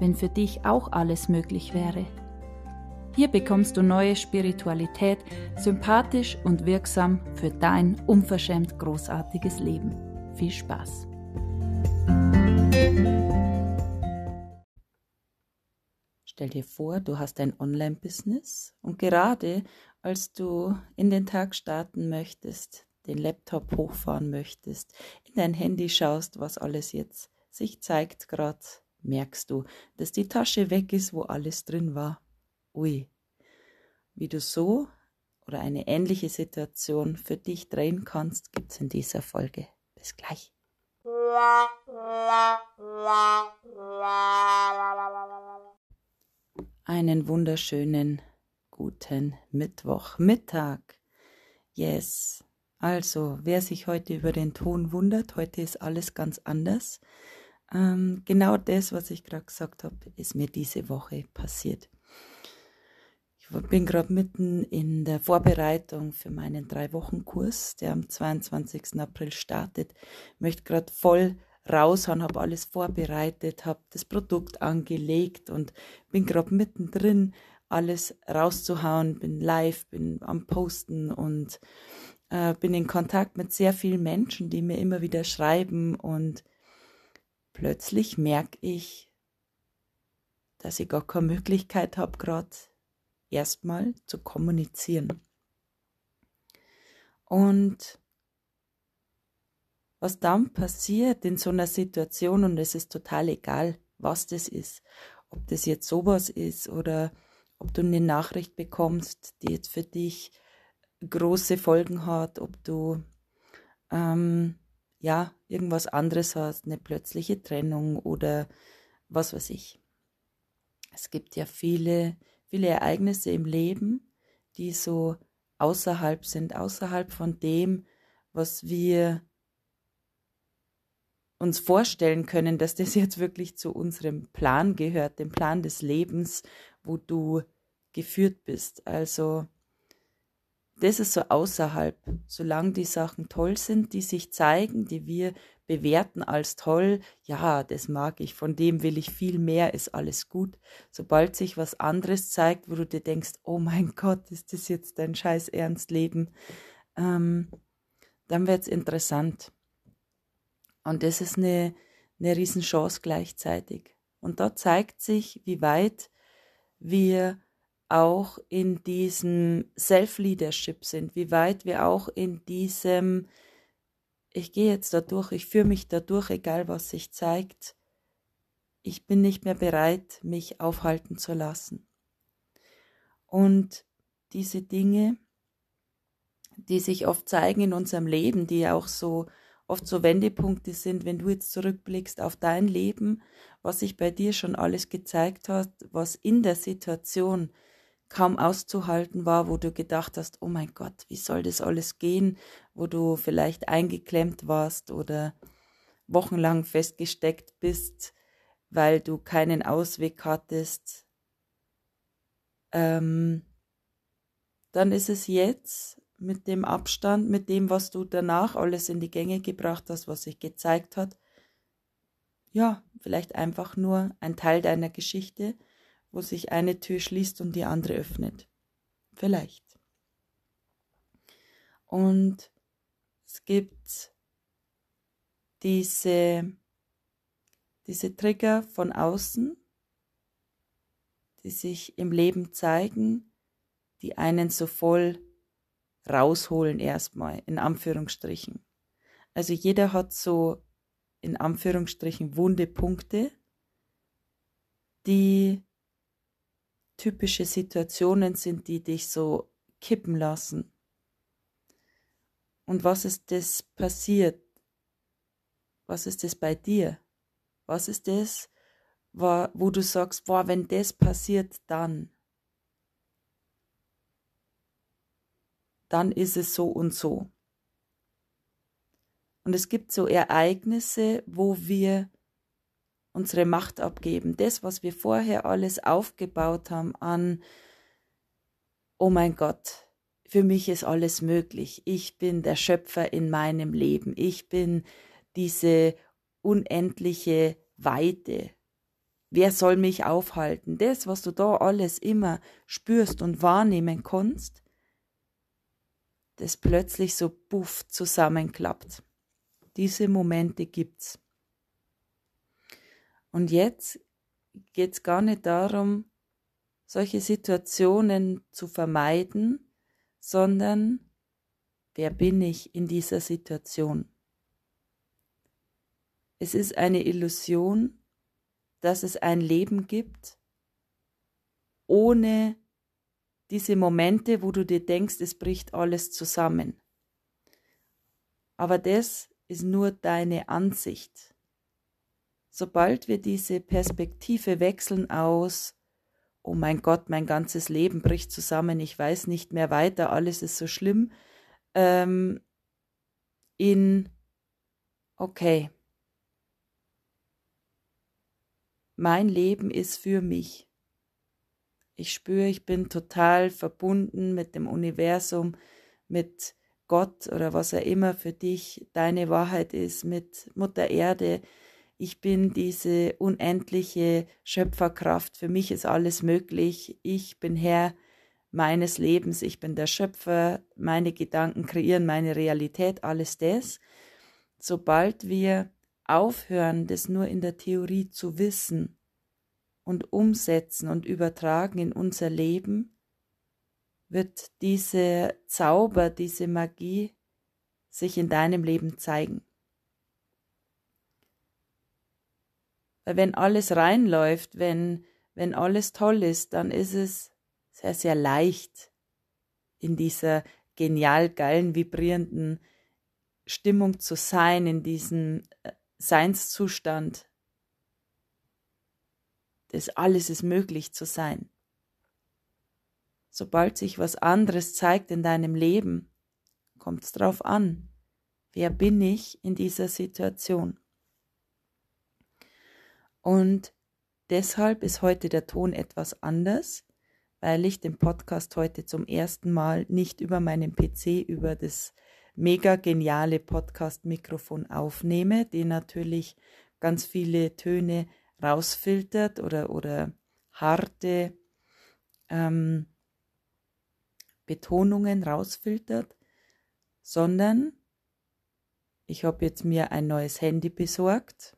wenn für dich auch alles möglich wäre. Hier bekommst du neue Spiritualität, sympathisch und wirksam für dein unverschämt großartiges Leben. Viel Spaß! Stell dir vor, du hast ein Online-Business und gerade als du in den Tag starten möchtest, den Laptop hochfahren möchtest, in dein Handy schaust, was alles jetzt sich zeigt gerade merkst du, dass die Tasche weg ist, wo alles drin war. Ui. Wie du so oder eine ähnliche Situation für dich drehen kannst, gibt's in dieser Folge. Bis gleich. Einen wunderschönen guten Mittwoch, Mittag. Yes. Also, wer sich heute über den Ton wundert, heute ist alles ganz anders. Ähm, genau das, was ich gerade gesagt habe, ist mir diese Woche passiert. Ich bin gerade mitten in der Vorbereitung für meinen Drei-Wochen-Kurs, der am 22. April startet. Ich möchte gerade voll raushauen, habe alles vorbereitet, habe das Produkt angelegt und bin gerade mittendrin, alles rauszuhauen, bin live, bin am Posten und äh, bin in Kontakt mit sehr vielen Menschen, die mir immer wieder schreiben und plötzlich merke ich, dass ich gar keine Möglichkeit habe, gerade erstmal zu kommunizieren. Und was dann passiert in so einer Situation, und es ist total egal, was das ist, ob das jetzt sowas ist oder ob du eine Nachricht bekommst, die jetzt für dich große Folgen hat, ob du ähm, ja, irgendwas anderes hast, eine plötzliche Trennung oder was weiß ich. Es gibt ja viele, viele Ereignisse im Leben, die so außerhalb sind, außerhalb von dem, was wir uns vorstellen können, dass das jetzt wirklich zu unserem Plan gehört, dem Plan des Lebens, wo du geführt bist. Also das ist so außerhalb. Solange die Sachen toll sind, die sich zeigen, die wir bewerten als toll, ja, das mag ich, von dem will ich viel mehr, ist alles gut. Sobald sich was anderes zeigt, wo du dir denkst, oh mein Gott, ist das jetzt dein scheiß Ernstleben, ähm, dann wird's interessant. Und das ist eine, eine Riesenchance gleichzeitig. Und da zeigt sich, wie weit wir auch in diesem Self-Leadership sind, wie weit wir auch in diesem, ich gehe jetzt da durch, ich führe mich da durch, egal was sich zeigt, ich bin nicht mehr bereit, mich aufhalten zu lassen. Und diese Dinge, die sich oft zeigen in unserem Leben, die auch so oft so Wendepunkte sind, wenn du jetzt zurückblickst auf dein Leben, was sich bei dir schon alles gezeigt hat, was in der Situation kaum auszuhalten war, wo du gedacht hast, oh mein Gott, wie soll das alles gehen, wo du vielleicht eingeklemmt warst oder wochenlang festgesteckt bist, weil du keinen Ausweg hattest, ähm, dann ist es jetzt mit dem Abstand, mit dem, was du danach alles in die Gänge gebracht hast, was sich gezeigt hat, ja, vielleicht einfach nur ein Teil deiner Geschichte, wo sich eine Tür schließt und die andere öffnet. Vielleicht. Und es gibt diese, diese Trigger von außen, die sich im Leben zeigen, die einen so voll rausholen erstmal, in Anführungsstrichen. Also jeder hat so in Anführungsstrichen wunde Punkte, die typische Situationen sind, die dich so kippen lassen. Und was ist das passiert? Was ist das bei dir? Was ist das, wo du sagst, boah, wenn das passiert, dann. Dann ist es so und so. Und es gibt so Ereignisse, wo wir unsere Macht abgeben. Das, was wir vorher alles aufgebaut haben an, oh mein Gott, für mich ist alles möglich. Ich bin der Schöpfer in meinem Leben. Ich bin diese unendliche Weite. Wer soll mich aufhalten? Das, was du da alles immer spürst und wahrnehmen kannst, das plötzlich so puff zusammenklappt. Diese Momente gibt's. Und jetzt geht's gar nicht darum, solche Situationen zu vermeiden, sondern wer bin ich in dieser Situation? Es ist eine Illusion, dass es ein Leben gibt, ohne diese Momente, wo du dir denkst, es bricht alles zusammen. Aber das ist nur deine Ansicht. Sobald wir diese Perspektive wechseln aus, oh mein Gott, mein ganzes Leben bricht zusammen, ich weiß nicht mehr weiter, alles ist so schlimm, ähm, in, okay, mein Leben ist für mich. Ich spüre, ich bin total verbunden mit dem Universum, mit Gott oder was er immer für dich deine Wahrheit ist, mit Mutter Erde. Ich bin diese unendliche Schöpferkraft. Für mich ist alles möglich. Ich bin Herr meines Lebens. Ich bin der Schöpfer. Meine Gedanken kreieren meine Realität. Alles das. Sobald wir aufhören, das nur in der Theorie zu wissen und umsetzen und übertragen in unser Leben, wird diese Zauber, diese Magie sich in deinem Leben zeigen. Wenn alles reinläuft, wenn, wenn alles toll ist, dann ist es sehr, sehr leicht, in dieser genial geilen, vibrierenden Stimmung zu sein, in diesem äh, Seinszustand, das alles ist möglich zu sein. Sobald sich was anderes zeigt in deinem Leben, kommt es drauf an, wer bin ich in dieser Situation. Und deshalb ist heute der Ton etwas anders, weil ich den Podcast heute zum ersten Mal nicht über meinen PC, über das mega geniale Podcast-Mikrofon aufnehme, die natürlich ganz viele Töne rausfiltert oder, oder harte ähm, Betonungen rausfiltert, sondern ich habe jetzt mir ein neues Handy besorgt,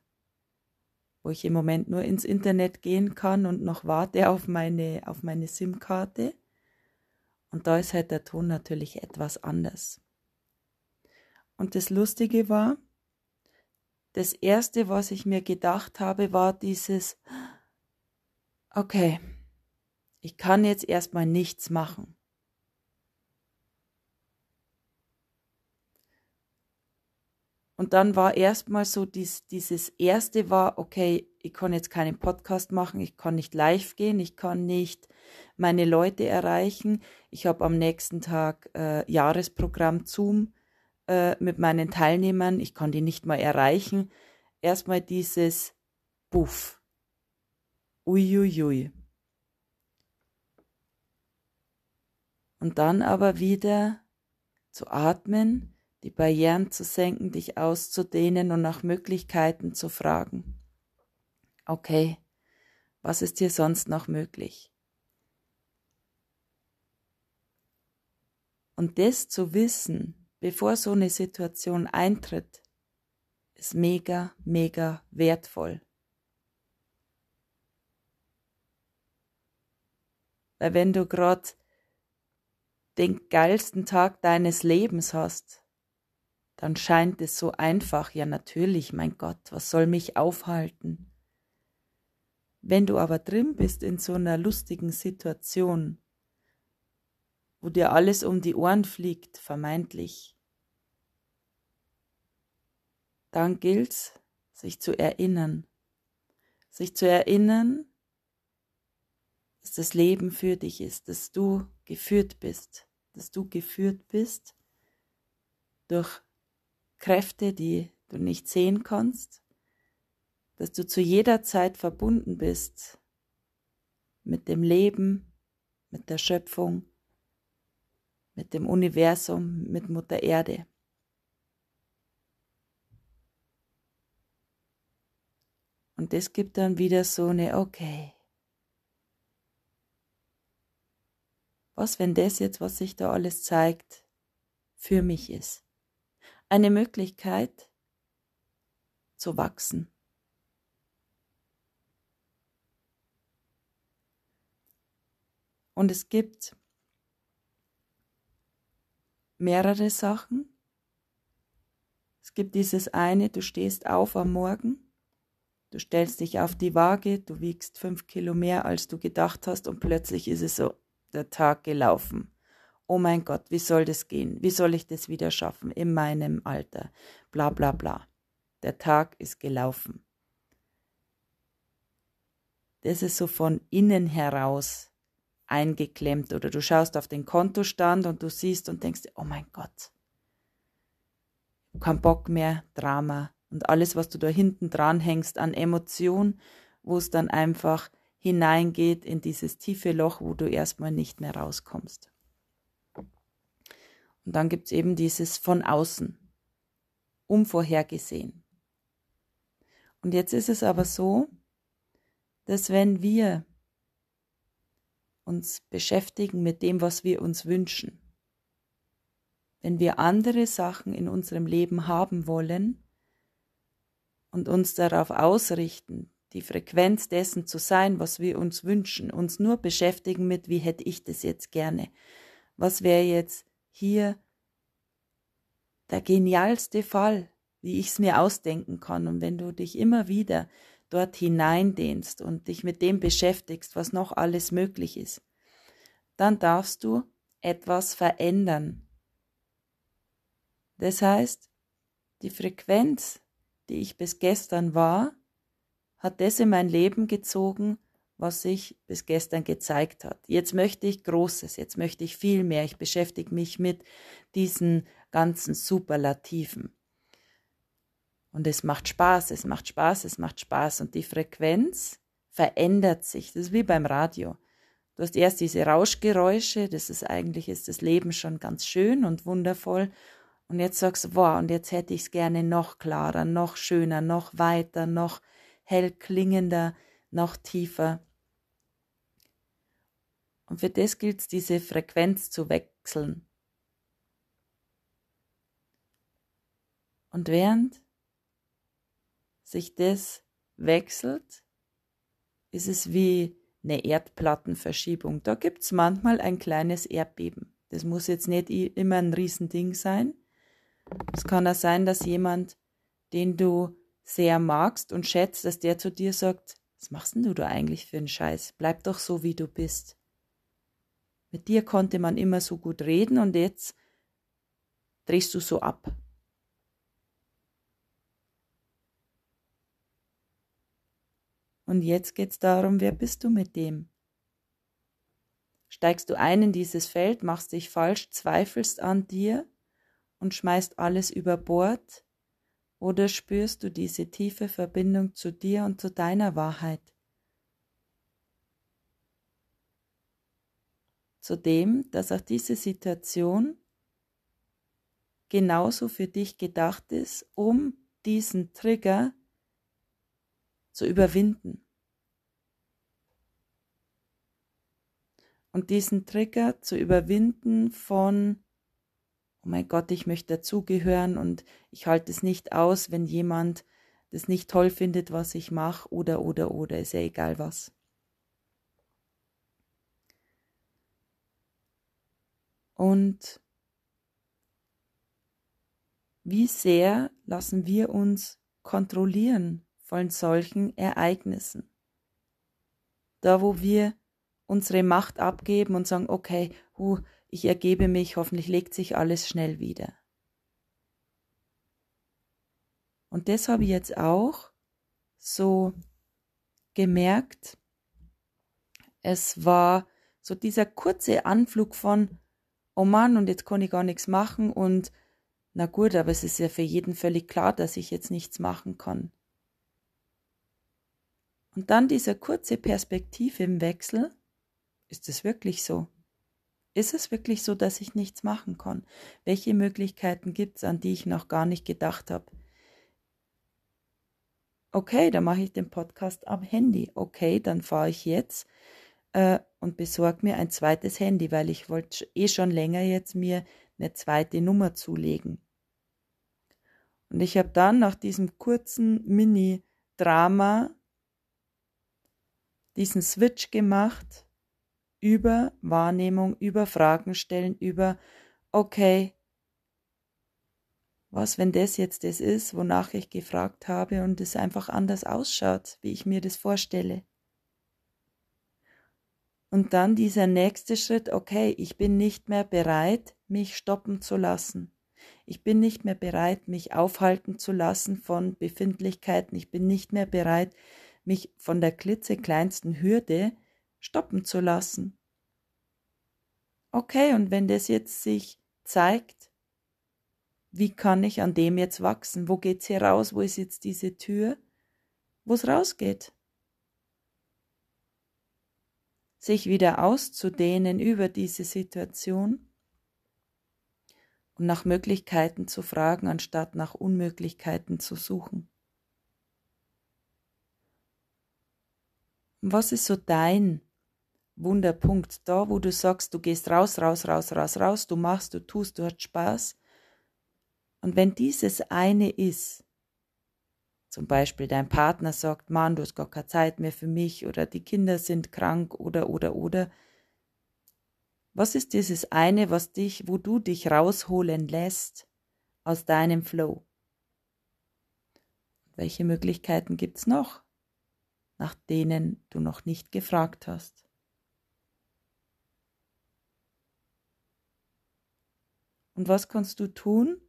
wo ich im Moment nur ins Internet gehen kann und noch warte auf meine, auf meine SIM-Karte. Und da ist halt der Ton natürlich etwas anders. Und das Lustige war, das Erste, was ich mir gedacht habe, war dieses, okay, ich kann jetzt erstmal nichts machen. Und dann war erstmal so dies, dieses erste war, okay, ich kann jetzt keinen Podcast machen, ich kann nicht live gehen, ich kann nicht meine Leute erreichen. Ich habe am nächsten Tag äh, Jahresprogramm Zoom äh, mit meinen Teilnehmern, ich kann die nicht mal erreichen. Erstmal dieses Buff. Uiuiui. Und dann aber wieder zu atmen, die Barrieren zu senken, dich auszudehnen und nach Möglichkeiten zu fragen. Okay, was ist hier sonst noch möglich? Und das zu wissen, bevor so eine Situation eintritt, ist mega, mega wertvoll. Weil wenn du gerade den geilsten Tag deines Lebens hast, dann scheint es so einfach, ja natürlich, mein Gott, was soll mich aufhalten? Wenn du aber drin bist in so einer lustigen Situation, wo dir alles um die Ohren fliegt, vermeintlich, dann gilt's, sich zu erinnern. sich zu erinnern, dass das Leben für dich ist, dass du geführt bist, dass du geführt bist durch Kräfte, die du nicht sehen kannst, dass du zu jeder Zeit verbunden bist mit dem Leben, mit der Schöpfung, mit dem Universum, mit Mutter Erde. Und das gibt dann wieder so eine, okay, was, wenn das jetzt, was sich da alles zeigt, für mich ist? Eine Möglichkeit zu wachsen. Und es gibt mehrere Sachen. Es gibt dieses eine, du stehst auf am Morgen, du stellst dich auf die Waage, du wiegst fünf Kilo mehr, als du gedacht hast, und plötzlich ist es so der Tag gelaufen. Oh mein Gott, wie soll das gehen? Wie soll ich das wieder schaffen in meinem Alter? Bla bla bla. Der Tag ist gelaufen. Das ist so von innen heraus eingeklemmt oder du schaust auf den Kontostand und du siehst und denkst, oh mein Gott, kein Bock mehr, Drama und alles, was du da hinten dran hängst an Emotion, wo es dann einfach hineingeht in dieses tiefe Loch, wo du erstmal nicht mehr rauskommst. Und dann gibt es eben dieses von außen, unvorhergesehen. Und jetzt ist es aber so, dass wenn wir uns beschäftigen mit dem, was wir uns wünschen. Wenn wir andere Sachen in unserem Leben haben wollen und uns darauf ausrichten, die Frequenz dessen zu sein, was wir uns wünschen, uns nur beschäftigen mit, wie hätte ich das jetzt gerne, was wäre jetzt hier der genialste Fall, wie ich es mir ausdenken kann. Und wenn du dich immer wieder dort hineindehnst und dich mit dem beschäftigst, was noch alles möglich ist, dann darfst du etwas verändern. Das heißt, die Frequenz, die ich bis gestern war, hat das in mein Leben gezogen, was sich bis gestern gezeigt hat. Jetzt möchte ich Großes, jetzt möchte ich viel mehr. Ich beschäftige mich mit diesen ganzen Superlativen. Und es macht Spaß, es macht Spaß, es macht Spaß. Und die Frequenz verändert sich. Das ist wie beim Radio. Du hast erst diese Rauschgeräusche, das ist eigentlich ist das Leben schon ganz schön und wundervoll. Und jetzt sagst du, boah, und jetzt hätte ich es gerne noch klarer, noch schöner, noch weiter, noch hell klingender, noch tiefer. Und für das gilt es, diese Frequenz zu wechseln. Und während sich das wechselt, ist es wie eine Erdplattenverschiebung. Da gibt es manchmal ein kleines Erdbeben. Das muss jetzt nicht immer ein Riesending sein. Es kann auch sein, dass jemand, den du sehr magst und schätzt, dass der zu dir sagt, was machst denn du da eigentlich für einen Scheiß? Bleib doch so, wie du bist. Mit dir konnte man immer so gut reden und jetzt drehst du so ab. Und jetzt geht es darum, wer bist du mit dem? Steigst du ein in dieses Feld, machst dich falsch, zweifelst an dir und schmeißt alles über Bord? Oder spürst du diese tiefe Verbindung zu dir und zu deiner Wahrheit? Zu dem, dass auch diese Situation genauso für dich gedacht ist, um diesen Trigger zu überwinden. Und diesen Trigger zu überwinden von, oh mein Gott, ich möchte dazugehören und ich halte es nicht aus, wenn jemand das nicht toll findet, was ich mache, oder, oder, oder, ist ja egal was. Und wie sehr lassen wir uns kontrollieren von solchen Ereignissen. Da, wo wir unsere Macht abgeben und sagen, okay, hu, ich ergebe mich, hoffentlich legt sich alles schnell wieder. Und das habe ich jetzt auch so gemerkt, es war so dieser kurze Anflug von, oh Mann, und jetzt kann ich gar nichts machen und na gut, aber es ist ja für jeden völlig klar, dass ich jetzt nichts machen kann. Und dann dieser kurze Perspektive im Wechsel, ist es wirklich so? Ist es wirklich so, dass ich nichts machen kann? Welche Möglichkeiten gibt es, an die ich noch gar nicht gedacht habe? Okay, dann mache ich den Podcast am Handy. Okay, dann fahre ich jetzt äh, und besorge mir ein zweites Handy, weil ich wollte eh schon länger jetzt mir eine zweite Nummer zulegen. Und ich habe dann nach diesem kurzen Mini-Drama diesen Switch gemacht über Wahrnehmung, über Fragen stellen, über, okay, was, wenn das jetzt das ist, wonach ich gefragt habe und es einfach anders ausschaut, wie ich mir das vorstelle. Und dann dieser nächste Schritt, okay, ich bin nicht mehr bereit, mich stoppen zu lassen. Ich bin nicht mehr bereit, mich aufhalten zu lassen von Befindlichkeiten. Ich bin nicht mehr bereit, mich von der klitzekleinsten Hürde stoppen zu lassen. Okay, und wenn das jetzt sich zeigt, wie kann ich an dem jetzt wachsen? Wo geht's hier raus? Wo ist jetzt diese Tür, wo es rausgeht? Sich wieder auszudehnen über diese Situation und nach Möglichkeiten zu fragen, anstatt nach Unmöglichkeiten zu suchen. Was ist so dein Wunderpunkt da, wo du sagst, du gehst raus, raus, raus, raus, raus, du machst, du tust, du hast Spaß. Und wenn dieses eine ist, zum Beispiel dein Partner sagt, Mann, du hast gar keine Zeit mehr für mich oder die Kinder sind krank oder oder oder, was ist dieses eine, was dich, wo du dich rausholen lässt aus deinem Flow? Welche Möglichkeiten gibt's noch, nach denen du noch nicht gefragt hast? Und was kannst du tun,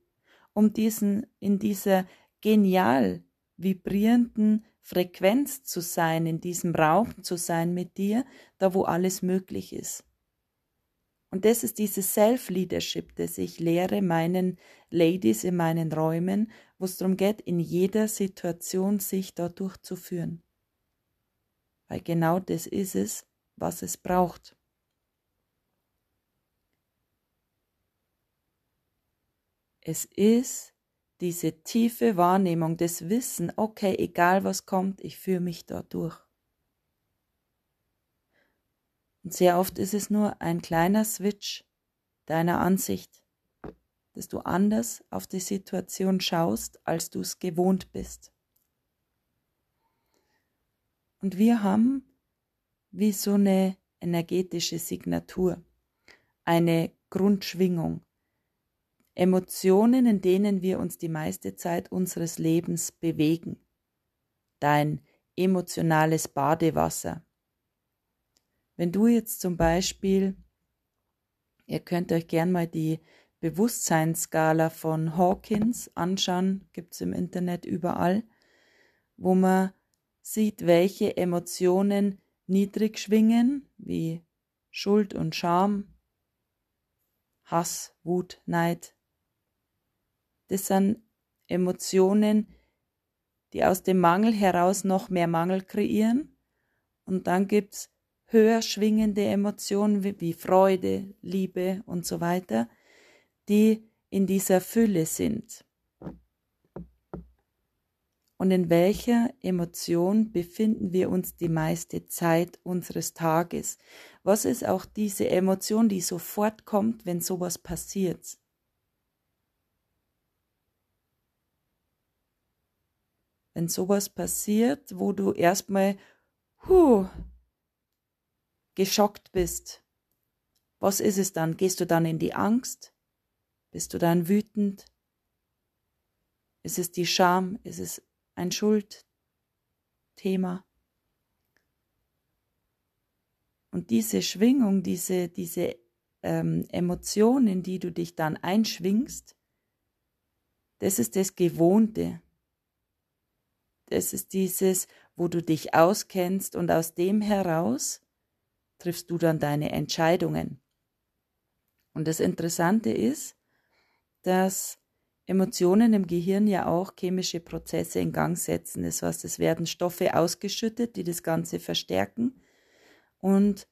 um diesen, in dieser genial vibrierenden Frequenz zu sein, in diesem Raum zu sein mit dir, da wo alles möglich ist. Und das ist dieses Self-Leadership, das ich lehre meinen Ladies in meinen Räumen, wo es darum geht, in jeder Situation sich da durchzuführen. Weil genau das ist es, was es braucht. Es ist diese tiefe Wahrnehmung, des Wissen, okay, egal was kommt, ich führe mich da durch. Und sehr oft ist es nur ein kleiner Switch deiner Ansicht, dass du anders auf die Situation schaust, als du es gewohnt bist. Und wir haben wie so eine energetische Signatur, eine Grundschwingung, Emotionen, in denen wir uns die meiste Zeit unseres Lebens bewegen. Dein emotionales Badewasser. Wenn du jetzt zum Beispiel, ihr könnt euch gern mal die Bewusstseinsskala von Hawkins anschauen, gibt's im Internet überall, wo man sieht, welche Emotionen niedrig schwingen, wie Schuld und Scham, Hass, Wut, Neid, das sind Emotionen, die aus dem Mangel heraus noch mehr Mangel kreieren. Und dann gibt's höher schwingende Emotionen wie, wie Freude, Liebe und so weiter, die in dieser Fülle sind. Und in welcher Emotion befinden wir uns die meiste Zeit unseres Tages? Was ist auch diese Emotion, die sofort kommt, wenn sowas passiert? Wenn sowas passiert, wo du erstmal huh, geschockt bist. Was ist es dann? Gehst du dann in die Angst? Bist du dann wütend? Ist es die Scham? Ist es ein Schuldthema? Und diese Schwingung, diese, diese ähm, Emotionen, in die du dich dann einschwingst, das ist das Gewohnte. Das ist dieses, wo du dich auskennst und aus dem heraus triffst du dann deine Entscheidungen. Und das Interessante ist, dass Emotionen im Gehirn ja auch chemische Prozesse in Gang setzen. Das heißt, es werden Stoffe ausgeschüttet, die das Ganze verstärken und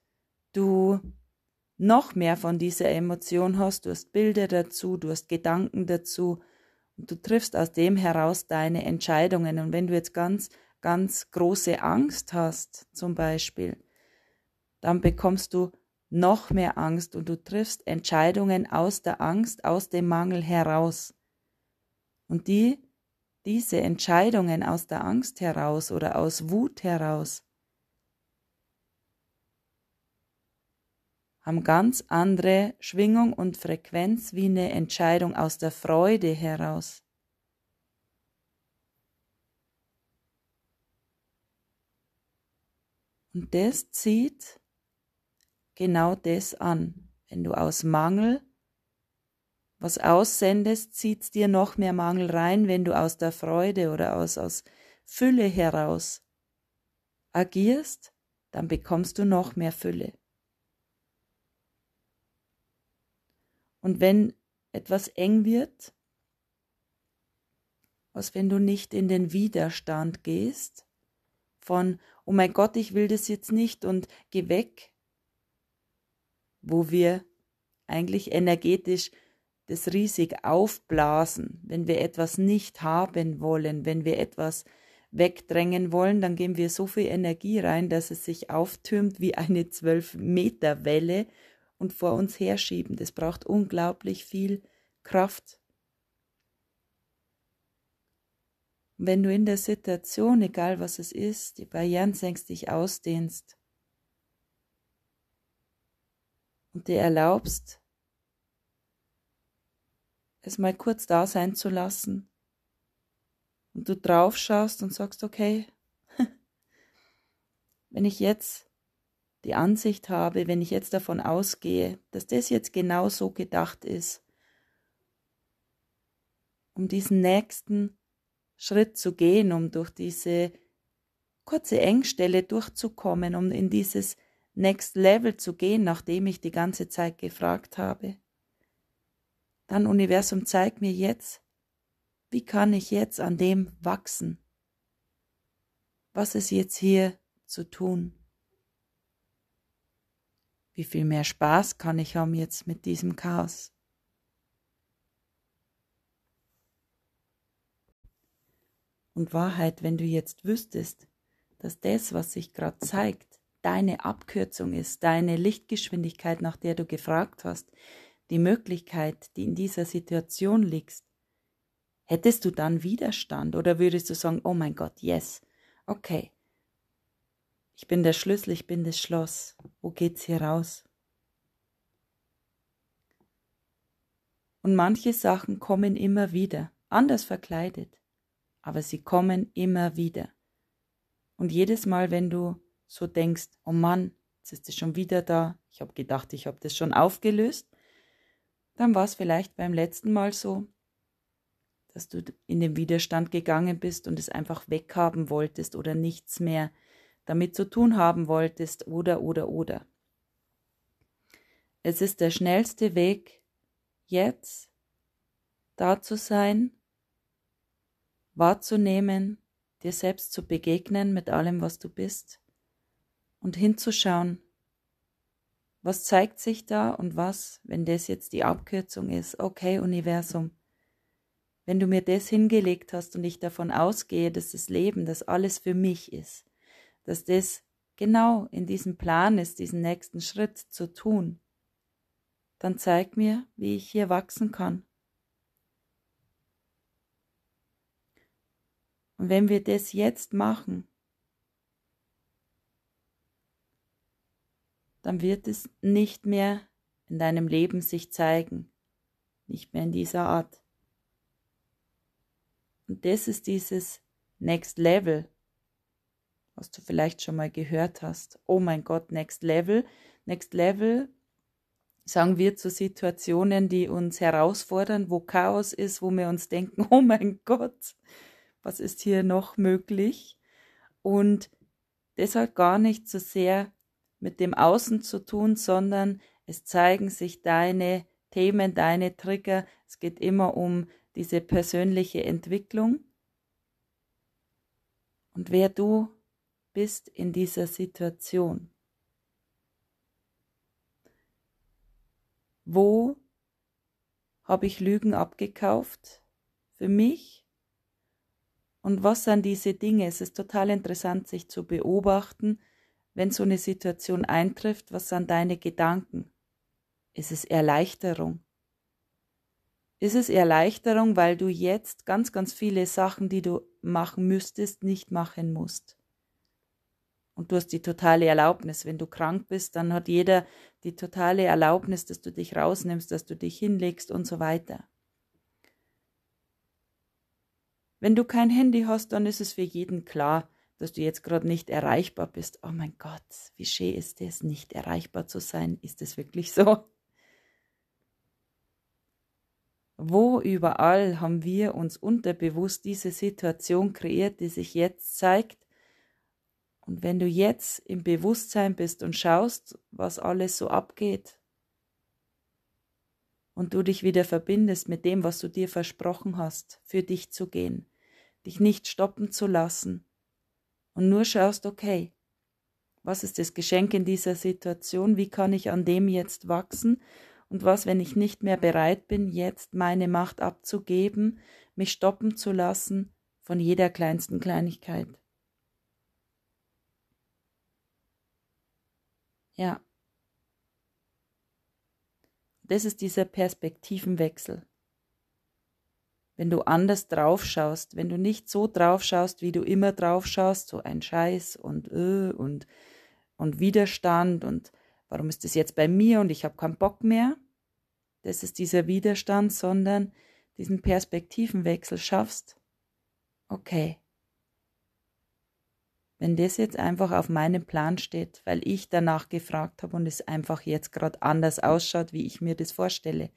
du noch mehr von dieser Emotion hast. Du hast Bilder dazu, du hast Gedanken dazu und du triffst aus dem heraus deine Entscheidungen. Und wenn du jetzt ganz, ganz große Angst hast, zum Beispiel, dann bekommst du noch mehr Angst und du triffst Entscheidungen aus der Angst, aus dem Mangel heraus. Und die, diese Entscheidungen aus der Angst heraus oder aus Wut heraus, haben ganz andere Schwingung und Frequenz wie eine Entscheidung aus der Freude heraus. Und das zieht genau das an. Wenn du aus Mangel was aussendest, zieht's dir noch mehr Mangel rein, wenn du aus der Freude oder aus, aus Fülle heraus agierst, dann bekommst du noch mehr Fülle. Und wenn etwas eng wird, was wenn du nicht in den Widerstand gehst, von, oh mein Gott, ich will das jetzt nicht und geh weg, wo wir eigentlich energetisch das riesig aufblasen, wenn wir etwas nicht haben wollen, wenn wir etwas wegdrängen wollen, dann geben wir so viel Energie rein, dass es sich auftürmt wie eine zwölf Meter Welle und vor uns herschieben. Das braucht unglaublich viel Kraft. wenn du in der Situation, egal was es ist, die Barrieren senkst, dich ausdehnst und dir erlaubst, es mal kurz da sein zu lassen und du drauf schaust und sagst, okay, wenn ich jetzt die Ansicht habe, wenn ich jetzt davon ausgehe, dass das jetzt genau so gedacht ist, um diesen nächsten Schritt zu gehen, um durch diese kurze Engstelle durchzukommen, um in dieses Next Level zu gehen, nachdem ich die ganze Zeit gefragt habe. Dann Universum, zeig mir jetzt, wie kann ich jetzt an dem wachsen? Was ist jetzt hier zu tun? Wie viel mehr Spaß kann ich haben jetzt mit diesem Chaos? Und Wahrheit, wenn du jetzt wüsstest, dass das, was sich gerade zeigt, deine Abkürzung ist, deine Lichtgeschwindigkeit, nach der du gefragt hast, die Möglichkeit, die in dieser Situation liegt, hättest du dann Widerstand oder würdest du sagen, oh mein Gott, yes, okay, ich bin der Schlüssel, ich bin das Schloss. Wo geht's hier raus? Und manche Sachen kommen immer wieder, anders verkleidet, aber sie kommen immer wieder. Und jedes Mal, wenn du so denkst, oh Mann, jetzt ist es schon wieder da, ich habe gedacht, ich habe das schon aufgelöst, dann war es vielleicht beim letzten Mal so, dass du in den Widerstand gegangen bist und es einfach weghaben wolltest oder nichts mehr damit zu tun haben wolltest oder oder oder. Es ist der schnellste Weg, jetzt da zu sein, wahrzunehmen, dir selbst zu begegnen mit allem, was du bist und hinzuschauen, was zeigt sich da und was, wenn das jetzt die Abkürzung ist, okay Universum, wenn du mir das hingelegt hast und ich davon ausgehe, dass das Leben, das alles für mich ist, dass das genau in diesem Plan ist, diesen nächsten Schritt zu tun, dann zeig mir, wie ich hier wachsen kann. Und wenn wir das jetzt machen, dann wird es nicht mehr in deinem Leben sich zeigen, nicht mehr in dieser Art. Und das ist dieses Next Level, was du vielleicht schon mal gehört hast. Oh mein Gott, Next Level. Next Level sagen wir zu Situationen, die uns herausfordern, wo Chaos ist, wo wir uns denken, oh mein Gott, was ist hier noch möglich? Und das hat gar nicht so sehr mit dem Außen zu tun, sondern es zeigen sich deine Themen, deine Trigger. Es geht immer um diese persönliche Entwicklung und wer du bist in dieser Situation. Wo habe ich Lügen abgekauft für mich? Und was sind diese Dinge? Es ist total interessant, sich zu beobachten, wenn so eine Situation eintrifft, was sind deine Gedanken? Ist es Erleichterung? Ist es Erleichterung, weil du jetzt ganz, ganz viele Sachen, die du machen müsstest, nicht machen musst? Und du hast die totale Erlaubnis. Wenn du krank bist, dann hat jeder die totale Erlaubnis, dass du dich rausnimmst, dass du dich hinlegst und so weiter. Wenn du kein Handy hast, dann ist es für jeden klar, dass du jetzt gerade nicht erreichbar bist. Oh mein Gott, wie schön ist es, nicht erreichbar zu sein? Ist es wirklich so? Wo überall haben wir uns unterbewusst diese Situation kreiert, die sich jetzt zeigt? Und wenn du jetzt im Bewusstsein bist und schaust, was alles so abgeht, und du dich wieder verbindest mit dem, was du dir versprochen hast, für dich zu gehen, dich nicht stoppen zu lassen und nur schaust, okay, was ist das Geschenk in dieser Situation, wie kann ich an dem jetzt wachsen und was, wenn ich nicht mehr bereit bin, jetzt meine Macht abzugeben, mich stoppen zu lassen von jeder kleinsten Kleinigkeit. Ja. Das ist dieser Perspektivenwechsel. Wenn du anders drauf schaust, wenn du nicht so drauf schaust, wie du immer drauf schaust, so ein Scheiß und äh, und und Widerstand und warum ist das jetzt bei mir und ich habe keinen Bock mehr? Das ist dieser Widerstand, sondern diesen Perspektivenwechsel schaffst. Okay. Wenn das jetzt einfach auf meinem Plan steht, weil ich danach gefragt habe und es einfach jetzt gerade anders ausschaut, wie ich mir das vorstelle.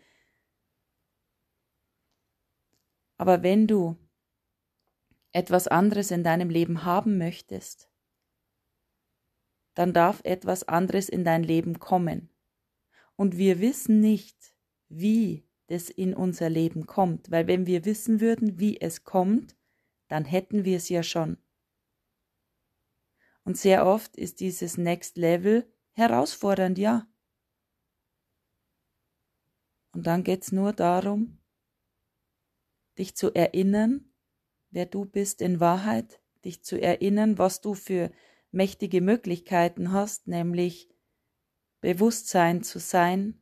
Aber wenn du etwas anderes in deinem Leben haben möchtest, dann darf etwas anderes in dein Leben kommen. Und wir wissen nicht, wie das in unser Leben kommt, weil wenn wir wissen würden, wie es kommt, dann hätten wir es ja schon. Und sehr oft ist dieses Next Level herausfordernd, ja. Und dann geht's nur darum, dich zu erinnern, wer du bist in Wahrheit, dich zu erinnern, was du für mächtige Möglichkeiten hast, nämlich Bewusstsein zu sein,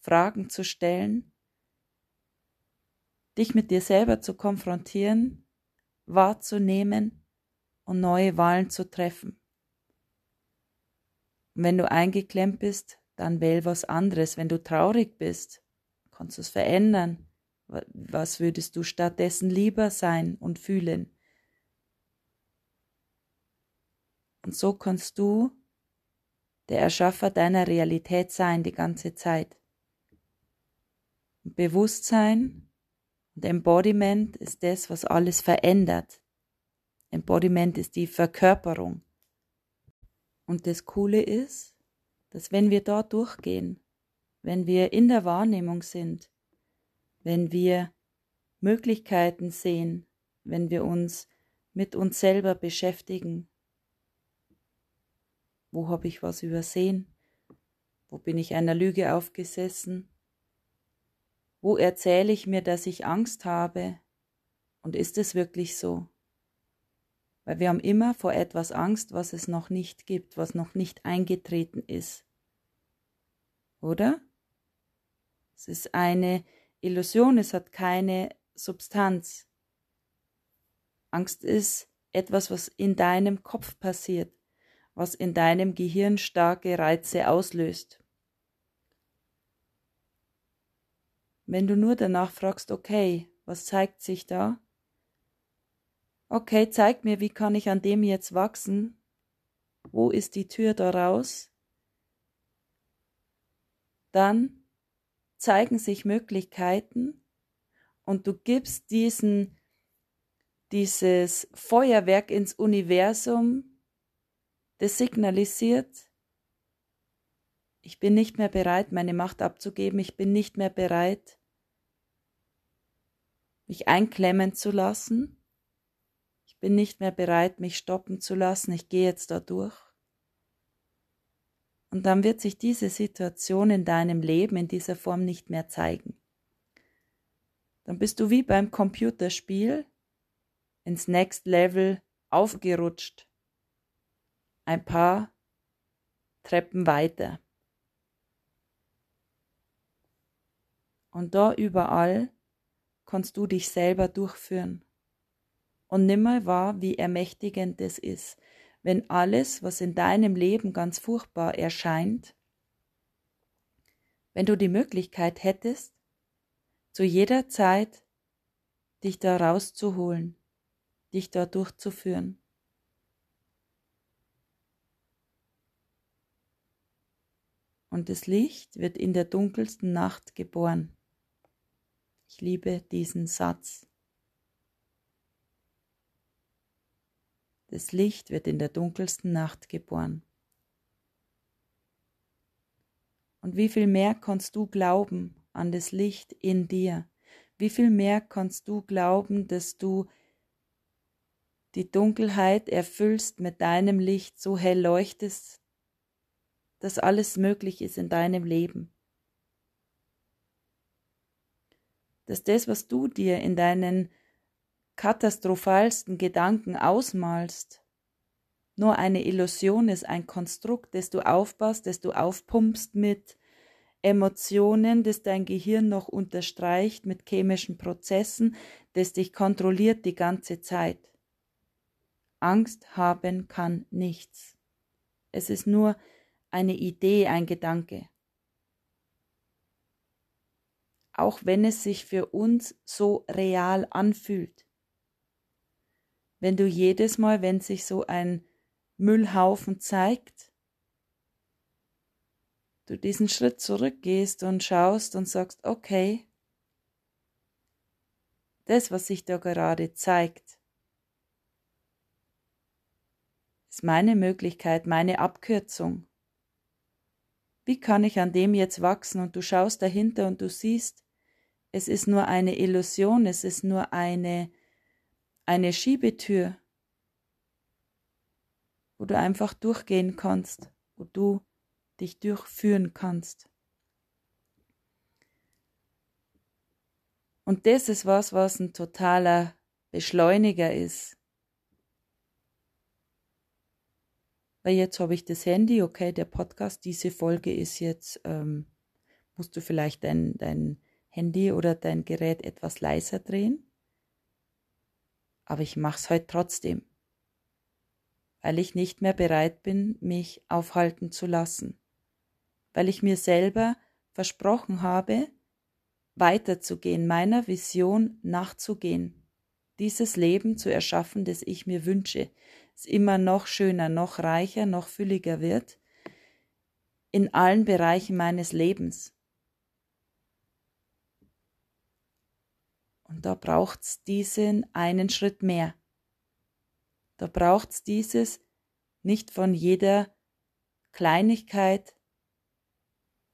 Fragen zu stellen, dich mit dir selber zu konfrontieren, wahrzunehmen und neue Wahlen zu treffen. Und wenn du eingeklemmt bist, dann wähl was anderes. Wenn du traurig bist, kannst du es verändern. Was würdest du stattdessen lieber sein und fühlen? Und so kannst du der Erschaffer deiner Realität sein die ganze Zeit. Bewusstsein und Embodiment ist das, was alles verändert. Embodiment ist die Verkörperung. Und das Coole ist, dass wenn wir dort durchgehen, wenn wir in der Wahrnehmung sind, wenn wir Möglichkeiten sehen, wenn wir uns mit uns selber beschäftigen. Wo habe ich was übersehen? Wo bin ich einer Lüge aufgesessen? Wo erzähle ich mir, dass ich Angst habe? Und ist es wirklich so? Weil wir haben immer vor etwas Angst, was es noch nicht gibt, was noch nicht eingetreten ist. Oder? Es ist eine Illusion, es hat keine Substanz. Angst ist etwas, was in deinem Kopf passiert, was in deinem Gehirn starke Reize auslöst. Wenn du nur danach fragst, okay, was zeigt sich da? Okay, zeig mir, wie kann ich an dem jetzt wachsen? Wo ist die Tür daraus? Dann zeigen sich Möglichkeiten und du gibst diesen dieses Feuerwerk ins Universum, das signalisiert, ich bin nicht mehr bereit, meine Macht abzugeben, ich bin nicht mehr bereit, mich einklemmen zu lassen, ich bin nicht mehr bereit, mich stoppen zu lassen, ich gehe jetzt da durch. Und dann wird sich diese Situation in deinem Leben in dieser Form nicht mehr zeigen. Dann bist du wie beim Computerspiel ins Next Level aufgerutscht. Ein paar Treppen weiter. Und da überall kannst du dich selber durchführen. Und nimm mal wahr, wie ermächtigend es ist, wenn alles, was in deinem Leben ganz furchtbar erscheint, wenn du die Möglichkeit hättest, zu jeder Zeit dich da rauszuholen, dich da durchzuführen. Und das Licht wird in der dunkelsten Nacht geboren. Ich liebe diesen Satz. Das Licht wird in der dunkelsten Nacht geboren. Und wie viel mehr kannst du glauben an das Licht in dir? Wie viel mehr kannst du glauben, dass du die Dunkelheit erfüllst mit deinem Licht, so hell leuchtest, dass alles möglich ist in deinem Leben? Dass das, was du dir in deinen katastrophalsten Gedanken ausmalst, nur eine Illusion ist, ein Konstrukt, das du aufbaust, das du aufpumpst mit Emotionen, das dein Gehirn noch unterstreicht mit chemischen Prozessen, das dich kontrolliert die ganze Zeit. Angst haben kann nichts. Es ist nur eine Idee, ein Gedanke. Auch wenn es sich für uns so real anfühlt wenn du jedes Mal, wenn sich so ein Müllhaufen zeigt, du diesen Schritt zurückgehst und schaust und sagst, okay, das, was sich da gerade zeigt, ist meine Möglichkeit, meine Abkürzung. Wie kann ich an dem jetzt wachsen? Und du schaust dahinter und du siehst, es ist nur eine Illusion, es ist nur eine eine Schiebetür, wo du einfach durchgehen kannst, wo du dich durchführen kannst. Und das ist was, was ein totaler Beschleuniger ist. Weil jetzt habe ich das Handy, okay, der Podcast, diese Folge ist jetzt, ähm, musst du vielleicht dein, dein Handy oder dein Gerät etwas leiser drehen aber ich mach's heute trotzdem, weil ich nicht mehr bereit bin, mich aufhalten zu lassen, weil ich mir selber versprochen habe, weiterzugehen, meiner Vision nachzugehen, dieses Leben zu erschaffen, das ich mir wünsche, es immer noch schöner, noch reicher, noch fülliger wird, in allen Bereichen meines Lebens. Und da braucht's diesen einen Schritt mehr. Da braucht's dieses nicht von jeder Kleinigkeit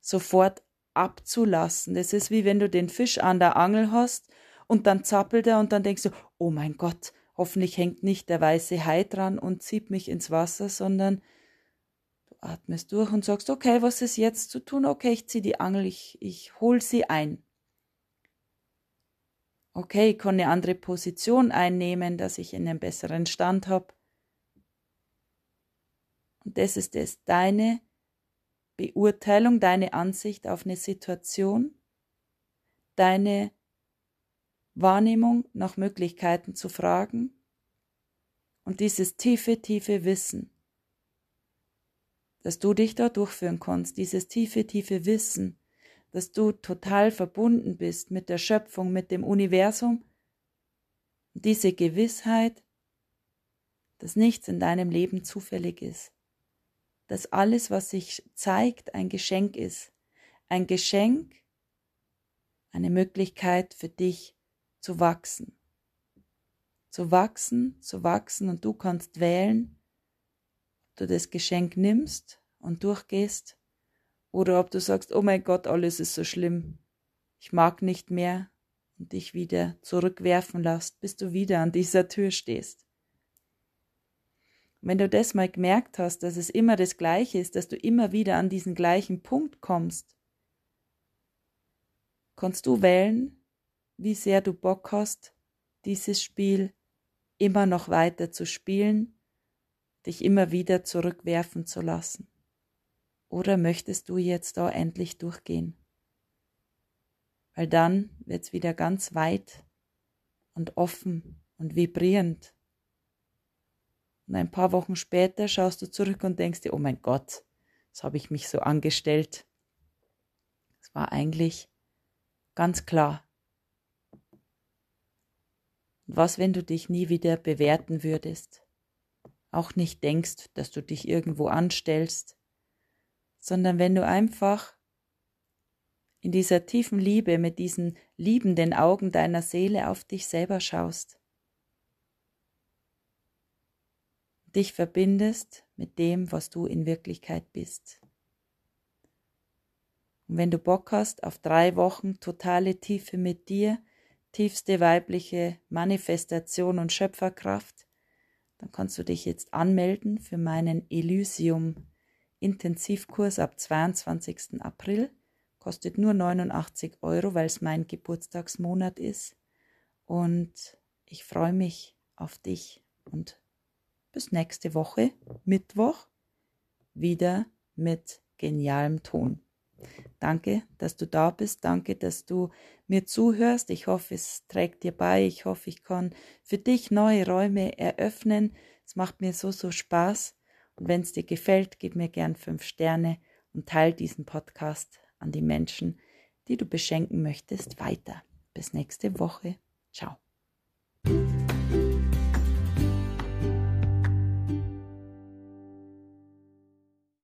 sofort abzulassen. Das ist wie wenn du den Fisch an der Angel hast und dann zappelt er und dann denkst du, oh mein Gott, hoffentlich hängt nicht der weiße Hai dran und zieht mich ins Wasser, sondern du atmest durch und sagst, okay, was ist jetzt zu tun? Okay, ich zieh die Angel, ich, ich hol sie ein okay, ich kann eine andere Position einnehmen, dass ich in einem besseren Stand habe. Und das ist es, deine Beurteilung, deine Ansicht auf eine Situation, deine Wahrnehmung nach Möglichkeiten zu fragen und dieses tiefe, tiefe Wissen, dass du dich da durchführen kannst, dieses tiefe, tiefe Wissen, dass du total verbunden bist mit der Schöpfung, mit dem Universum. Diese Gewissheit, dass nichts in deinem Leben zufällig ist, dass alles, was sich zeigt, ein Geschenk ist, ein Geschenk, eine Möglichkeit für dich zu wachsen. zu wachsen, zu wachsen und du kannst wählen, ob du das Geschenk nimmst und durchgehst oder ob du sagst, oh mein Gott, alles ist so schlimm, ich mag nicht mehr und dich wieder zurückwerfen lässt, bis du wieder an dieser Tür stehst. Wenn du das mal gemerkt hast, dass es immer das Gleiche ist, dass du immer wieder an diesen gleichen Punkt kommst, kannst du wählen, wie sehr du Bock hast, dieses Spiel immer noch weiter zu spielen, dich immer wieder zurückwerfen zu lassen. Oder möchtest du jetzt da endlich durchgehen? Weil dann wird's wieder ganz weit und offen und vibrierend. Und ein paar Wochen später schaust du zurück und denkst dir, oh mein Gott, das habe ich mich so angestellt. Es war eigentlich ganz klar. was, wenn du dich nie wieder bewerten würdest? Auch nicht denkst, dass du dich irgendwo anstellst, sondern wenn du einfach in dieser tiefen Liebe mit diesen liebenden Augen deiner Seele auf dich selber schaust, dich verbindest mit dem, was du in Wirklichkeit bist. Und wenn du Bock hast auf drei Wochen totale Tiefe mit dir, tiefste weibliche Manifestation und Schöpferkraft, dann kannst du dich jetzt anmelden für meinen Elysium Intensivkurs ab 22. April. Kostet nur 89 Euro, weil es mein Geburtstagsmonat ist. Und ich freue mich auf dich und bis nächste Woche, Mittwoch, wieder mit genialem Ton. Danke, dass du da bist. Danke, dass du mir zuhörst. Ich hoffe, es trägt dir bei. Ich hoffe, ich kann für dich neue Räume eröffnen. Es macht mir so, so Spaß. Und wenn es dir gefällt, gib mir gern fünf Sterne und teile diesen Podcast an die Menschen, die du beschenken möchtest, weiter. Bis nächste Woche. Ciao.